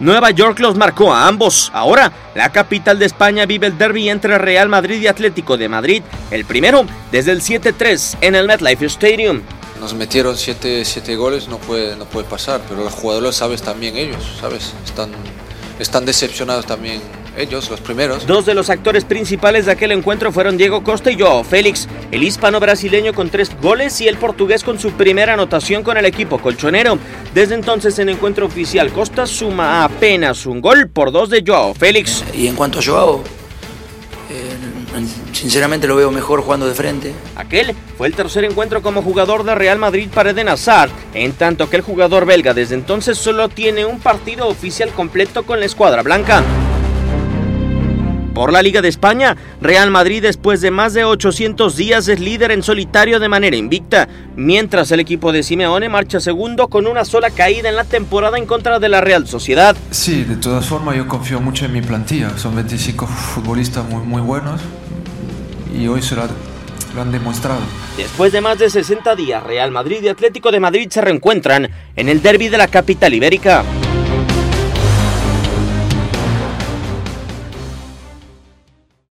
Nueva York los marcó a ambos. Ahora, la capital de España vive el derby entre Real Madrid y Atlético de Madrid, el primero desde el 7-3 en el MetLife Stadium. Nos metieron 7 siete, goles, no puede, no puede pasar, pero los jugadores sabes también ellos, ¿sabes? Están, están decepcionados también ellos, los primeros. Dos de los actores principales de aquel encuentro fueron Diego Costa y Joao Félix, el hispano-brasileño con tres goles y el portugués con su primera anotación con el equipo colchonero. Desde entonces en encuentro oficial Costa suma apenas un gol por dos de Joao Félix. Y en cuanto a Joao, sinceramente lo veo mejor jugando de frente. Aquel fue el tercer encuentro como jugador de Real Madrid para Eden Hazard, en tanto que el jugador belga desde entonces solo tiene un partido oficial completo con la escuadra blanca. Por la Liga de España, Real Madrid después de más de 800 días es líder en solitario de manera invicta, mientras el equipo de Simeone marcha segundo con una sola caída en la temporada en contra de la Real Sociedad. Sí, de todas formas yo confío mucho en mi plantilla, son 25 futbolistas muy, muy buenos y hoy se lo, han demostrado. Después de más de 60 días, Real Madrid y Atlético de Madrid se reencuentran en el derby de la capital ibérica.